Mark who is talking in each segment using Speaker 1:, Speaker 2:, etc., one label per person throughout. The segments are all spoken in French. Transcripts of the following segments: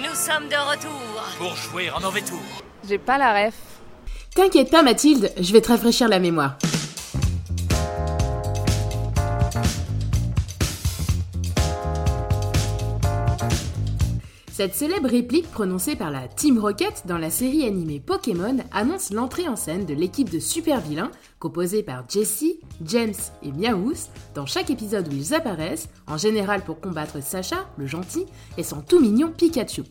Speaker 1: Nous sommes de retour.
Speaker 2: Pour jouer en mauvais tour.
Speaker 3: J'ai pas la ref.
Speaker 4: T'inquiète pas Mathilde, je vais te rafraîchir la mémoire. Cette célèbre réplique prononcée par la Team Rocket dans la série animée Pokémon annonce l'entrée en scène de l'équipe de super vilains composée par Jesse, James et Meowth dans chaque épisode où ils apparaissent, en général pour combattre Sacha, le gentil, et son tout mignon Pikachu.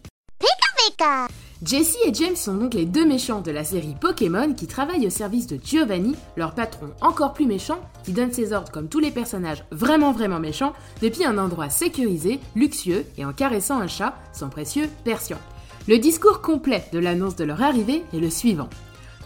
Speaker 4: Jesse et James sont donc les deux méchants de la série Pokémon qui travaillent au service de Giovanni, leur patron encore plus méchant, qui donne ses ordres comme tous les personnages vraiment vraiment méchants, depuis un endroit sécurisé, luxueux et en caressant un chat, son précieux Persian. Le discours complet de l'annonce de leur arrivée est le suivant.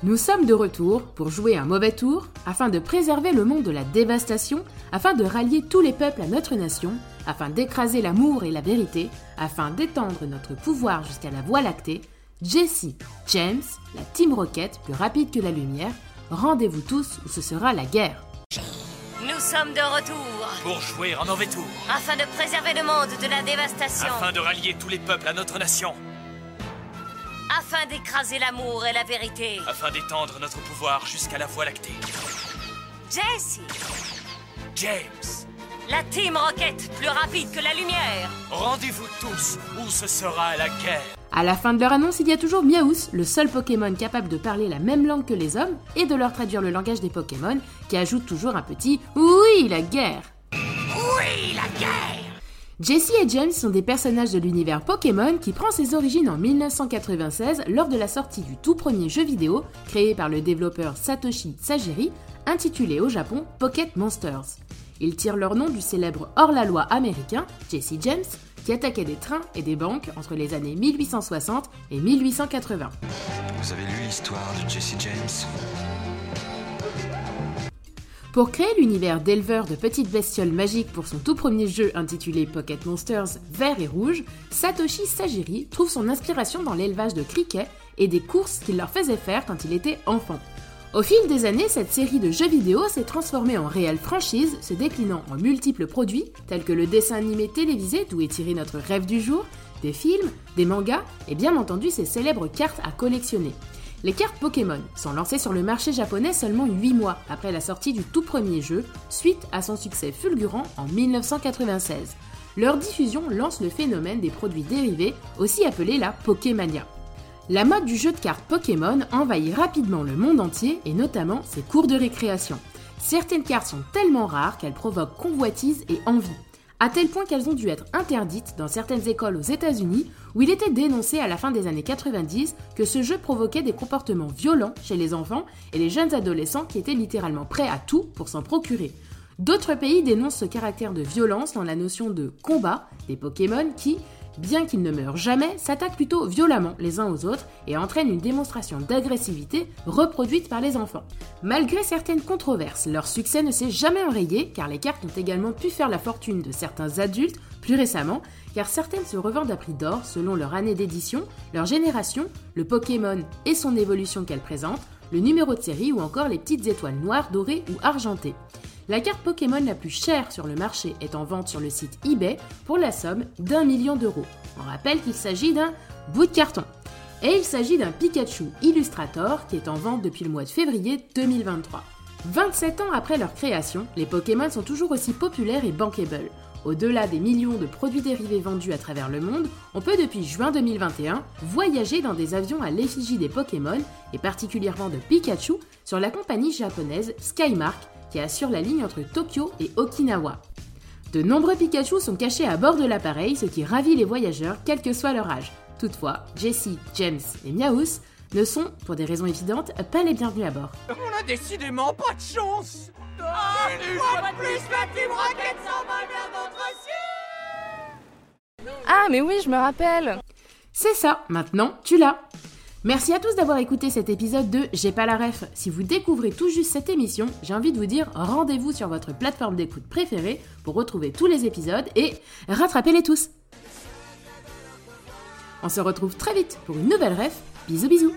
Speaker 4: Nous sommes de retour pour jouer un mauvais tour, afin de préserver le monde de la dévastation, afin de rallier tous les peuples à notre nation, afin d'écraser l'amour et la vérité, afin d'étendre notre pouvoir jusqu'à la Voie lactée, Jesse, James, la Team Rocket plus rapide que la lumière, rendez-vous tous où ce sera la guerre.
Speaker 1: Nous sommes de retour.
Speaker 2: Pour jouer en mauvais tour.
Speaker 1: Afin de préserver le monde de la dévastation.
Speaker 2: Afin de rallier tous les peuples à notre nation.
Speaker 1: Afin d'écraser l'amour et la vérité.
Speaker 2: Afin d'étendre notre pouvoir jusqu'à la Voie lactée.
Speaker 1: Jesse,
Speaker 2: James,
Speaker 1: la Team Rocket plus rapide que la lumière.
Speaker 2: rendez-vous tous où ce sera la guerre.
Speaker 4: À la fin de leur annonce, il y a toujours Meowth, le seul Pokémon capable de parler la même langue que les hommes et de leur traduire le langage des Pokémon, qui ajoute toujours un petit Oui, la guerre. Jesse et James sont des personnages de l'univers Pokémon qui prend ses origines en 1996 lors de la sortie du tout premier jeu vidéo créé par le développeur Satoshi Sajiri, intitulé au Japon Pocket Monsters. Ils tirent leur nom du célèbre hors-la-loi américain, Jesse James, qui attaquait des trains et des banques entre les années 1860 et 1880.
Speaker 5: Vous avez lu l'histoire de Jesse James?
Speaker 4: Pour créer l'univers d'éleveur de petites bestioles magiques pour son tout premier jeu intitulé Pocket Monsters vert et rouge, Satoshi Sajiri trouve son inspiration dans l'élevage de criquets et des courses qu'il leur faisait faire quand il était enfant. Au fil des années, cette série de jeux vidéo s'est transformée en réelle franchise, se déclinant en multiples produits, tels que le dessin animé télévisé d'où est tiré notre rêve du jour, des films, des mangas et bien entendu ces célèbres cartes à collectionner. Les cartes Pokémon sont lancées sur le marché japonais seulement 8 mois après la sortie du tout premier jeu, suite à son succès fulgurant en 1996. Leur diffusion lance le phénomène des produits dérivés, aussi appelé la Pokémania. La mode du jeu de cartes Pokémon envahit rapidement le monde entier et notamment ses cours de récréation. Certaines cartes sont tellement rares qu'elles provoquent convoitise et envie, à tel point qu'elles ont dû être interdites dans certaines écoles aux États-Unis où il était dénoncé à la fin des années 90 que ce jeu provoquait des comportements violents chez les enfants et les jeunes adolescents qui étaient littéralement prêts à tout pour s'en procurer. D'autres pays dénoncent ce caractère de violence dans la notion de combat des Pokémon qui, bien qu'ils ne meurent jamais, s'attaquent plutôt violemment les uns aux autres et entraînent une démonstration d'agressivité reproduite par les enfants. Malgré certaines controverses, leur succès ne s'est jamais enrayé car les cartes ont également pu faire la fortune de certains adultes plus récemment, car certaines se revendent à prix d'or selon leur année d'édition, leur génération, le Pokémon et son évolution qu'elle présente, le numéro de série ou encore les petites étoiles noires, dorées ou argentées. La carte Pokémon la plus chère sur le marché est en vente sur le site eBay pour la somme d'un million d'euros. On rappelle qu'il s'agit d'un bout de carton. Et il s'agit d'un Pikachu Illustrator qui est en vente depuis le mois de février 2023. 27 ans après leur création, les Pokémon sont toujours aussi populaires et bankable. Au-delà des millions de produits dérivés vendus à travers le monde, on peut depuis juin 2021 voyager dans des avions à l'effigie des Pokémon et particulièrement de Pikachu sur la compagnie japonaise Skymark qui assure la ligne entre Tokyo et Okinawa. De nombreux Pikachu sont cachés à bord de l'appareil, ce qui ravit les voyageurs quel que soit leur âge. Toutefois, Jessie, James et Meowth ne sont, pour des raisons évidentes, pas les bienvenus à bord.
Speaker 6: On a décidément pas de chance
Speaker 3: Ah, mais oui, je me rappelle.
Speaker 4: C'est ça, maintenant tu l'as. Merci à tous d'avoir écouté cet épisode de J'ai pas la ref. Si vous découvrez tout juste cette émission, j'ai envie de vous dire rendez-vous sur votre plateforme d'écoute préférée pour retrouver tous les épisodes et rattrapez-les tous. On se retrouve très vite pour une nouvelle ref. Bisous bisous